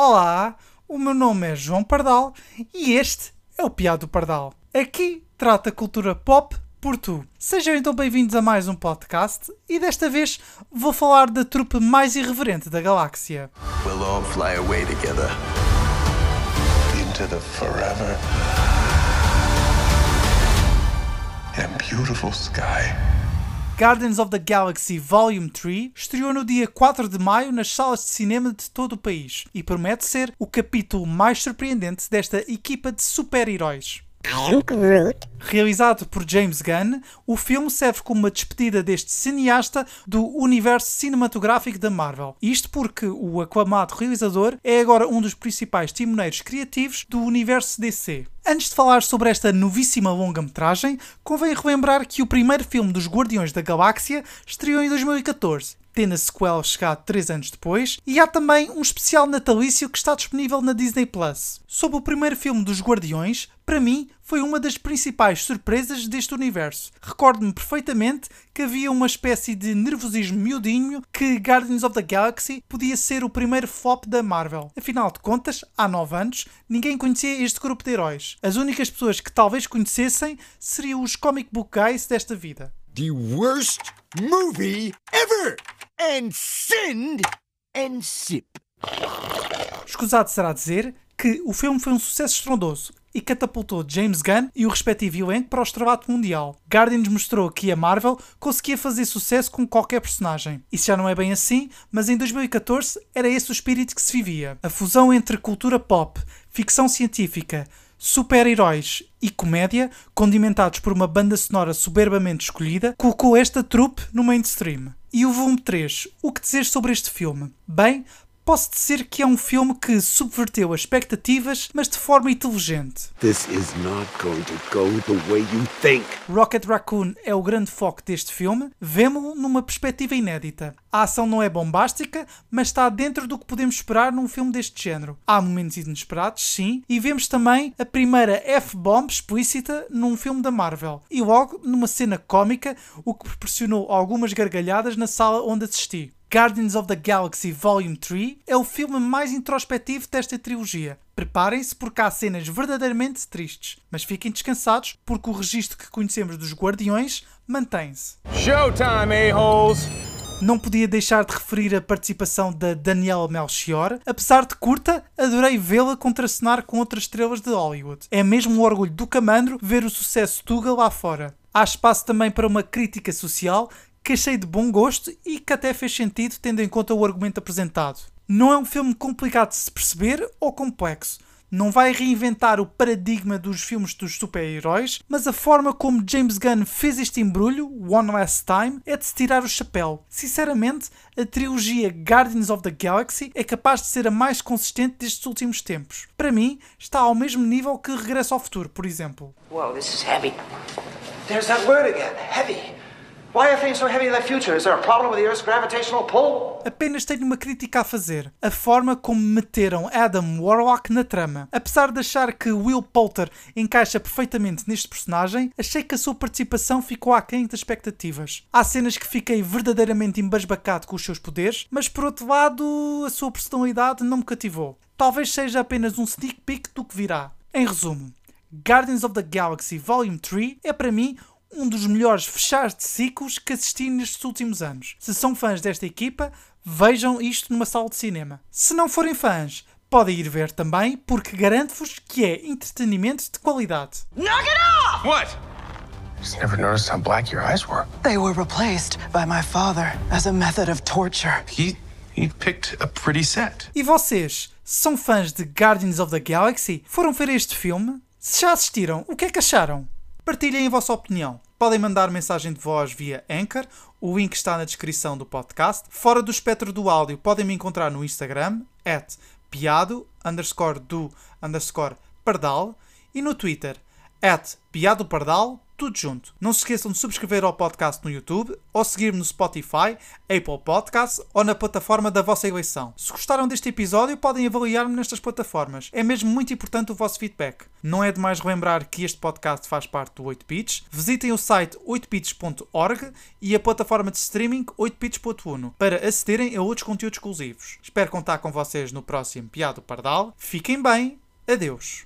Olá, o meu nome é João Pardal e este é o Piado Pardal. Aqui trata cultura pop por tu. Sejam então bem-vindos a mais um podcast e desta vez vou falar da trupe mais irreverente da galáxia. We'll all fly away together. into the forever and beautiful sky. Guardians of the Galaxy Volume 3 estreou no dia 4 de maio nas salas de cinema de todo o país e promete ser o capítulo mais surpreendente desta equipa de super-heróis. Realizado por James Gunn, o filme serve como uma despedida deste cineasta do universo cinematográfico da Marvel. Isto porque o aclamado realizador é agora um dos principais timoneiros criativos do universo DC. Antes de falar sobre esta novíssima longa-metragem, convém relembrar que o primeiro filme dos Guardiões da Galáxia estreou em 2014 tendo a sequela chegado 3 anos depois, e há também um especial natalício que está disponível na Disney Plus. Sobre o primeiro filme dos Guardiões, para mim foi uma das principais surpresas deste universo. Recordo-me perfeitamente que havia uma espécie de nervosismo miudinho que Guardians of the Galaxy podia ser o primeiro flop da Marvel. Afinal de contas, há 9 anos, ninguém conhecia este grupo de heróis. As únicas pessoas que talvez conhecessem seriam os comic book guys desta vida. the worst movie ever. And send and sip. Escusado será dizer que o filme foi um sucesso estrondoso e catapultou James Gunn e o respectivo elenco para o estrelato mundial. Guardians mostrou que a Marvel conseguia fazer sucesso com qualquer personagem. Isso já não é bem assim, mas em 2014 era esse o espírito que se vivia. A fusão entre cultura pop, ficção científica, super-heróis e comédia, condimentados por uma banda sonora soberbamente escolhida, colocou esta trupe no mainstream. E o volume 3, o que dizer sobre este filme? Bem, posso dizer que é um filme que subverteu as expectativas, mas de forma inteligente. This is not going to go the way you think. Rocket Raccoon é o grande foco deste filme, vemo-lo numa perspectiva inédita. A ação não é bombástica, mas está dentro do que podemos esperar num filme deste género. Há momentos inesperados, sim, e vemos também a primeira F-bomb explícita num filme da Marvel. E logo numa cena cómica, o que proporcionou algumas gargalhadas na sala onde assisti. Guardians of the Galaxy Volume 3 é o filme mais introspectivo desta trilogia. Preparem-se porque há cenas verdadeiramente tristes, mas fiquem descansados porque o registro que conhecemos dos Guardiões mantém-se. Showtime, a-holes! Não podia deixar de referir a participação da Daniela Melchior. Apesar de curta, adorei vê-la contracenar com outras estrelas de Hollywood. É mesmo um orgulho do Camandro ver o sucesso Tuga lá fora. Há espaço também para uma crítica social que achei de bom gosto e que até fez sentido tendo em conta o argumento apresentado. Não é um filme complicado de se perceber ou complexo. Não vai reinventar o paradigma dos filmes dos super-heróis, mas a forma como James Gunn fez este embrulho, One Last Time, é de se tirar o chapéu. Sinceramente, a trilogia Guardians of the Galaxy é capaz de ser a mais consistente destes últimos tempos. Para mim, está ao mesmo nível que Regresso ao Futuro, por exemplo. Whoa, this is heavy. There's that word again, heavy. Apenas tenho uma crítica a fazer: a forma como meteram Adam Warlock na trama. Apesar de achar que Will Poulter encaixa perfeitamente neste personagem, achei que a sua participação ficou aquém das expectativas. Há cenas que fiquei verdadeiramente embasbacado com os seus poderes, mas por outro lado, a sua personalidade não me cativou. Talvez seja apenas um sneak peek do que virá. Em resumo, Guardians of the Galaxy Volume 3 é para mim um dos melhores fechares de ciclos que assisti nestes últimos anos. Se são fãs desta equipa, vejam isto numa sala de cinema. Se não forem fãs, podem ir ver também, porque garanto-vos que é entretenimento de qualidade. What? Just never noticed how black your eyes were. They were replaced by my father as a method of torture. He he picked a pretty set. E vocês, são fãs de Guardians of the Galaxy? Foram ver este filme? Se já assistiram, o que é que acharam? Partilhem a vossa opinião. Podem mandar mensagem de voz via Anchor, o link está na descrição do podcast. Fora do espectro do áudio, podem me encontrar no Instagram, at piado, underscore do, underscore pardal, e no Twitter, at piadopardal, tudo junto. Não se esqueçam de subscrever ao podcast no YouTube ou seguir-me no Spotify, Apple Podcasts ou na plataforma da vossa eleição. Se gostaram deste episódio, podem avaliar-me nestas plataformas. É mesmo muito importante o vosso feedback. Não é demais relembrar que este podcast faz parte do 8bits. Visitem o site 8bits.org e a plataforma de streaming 8bits.1 para acederem a outros conteúdos exclusivos. Espero contar com vocês no próximo Piado Pardal. Fiquem bem. Adeus.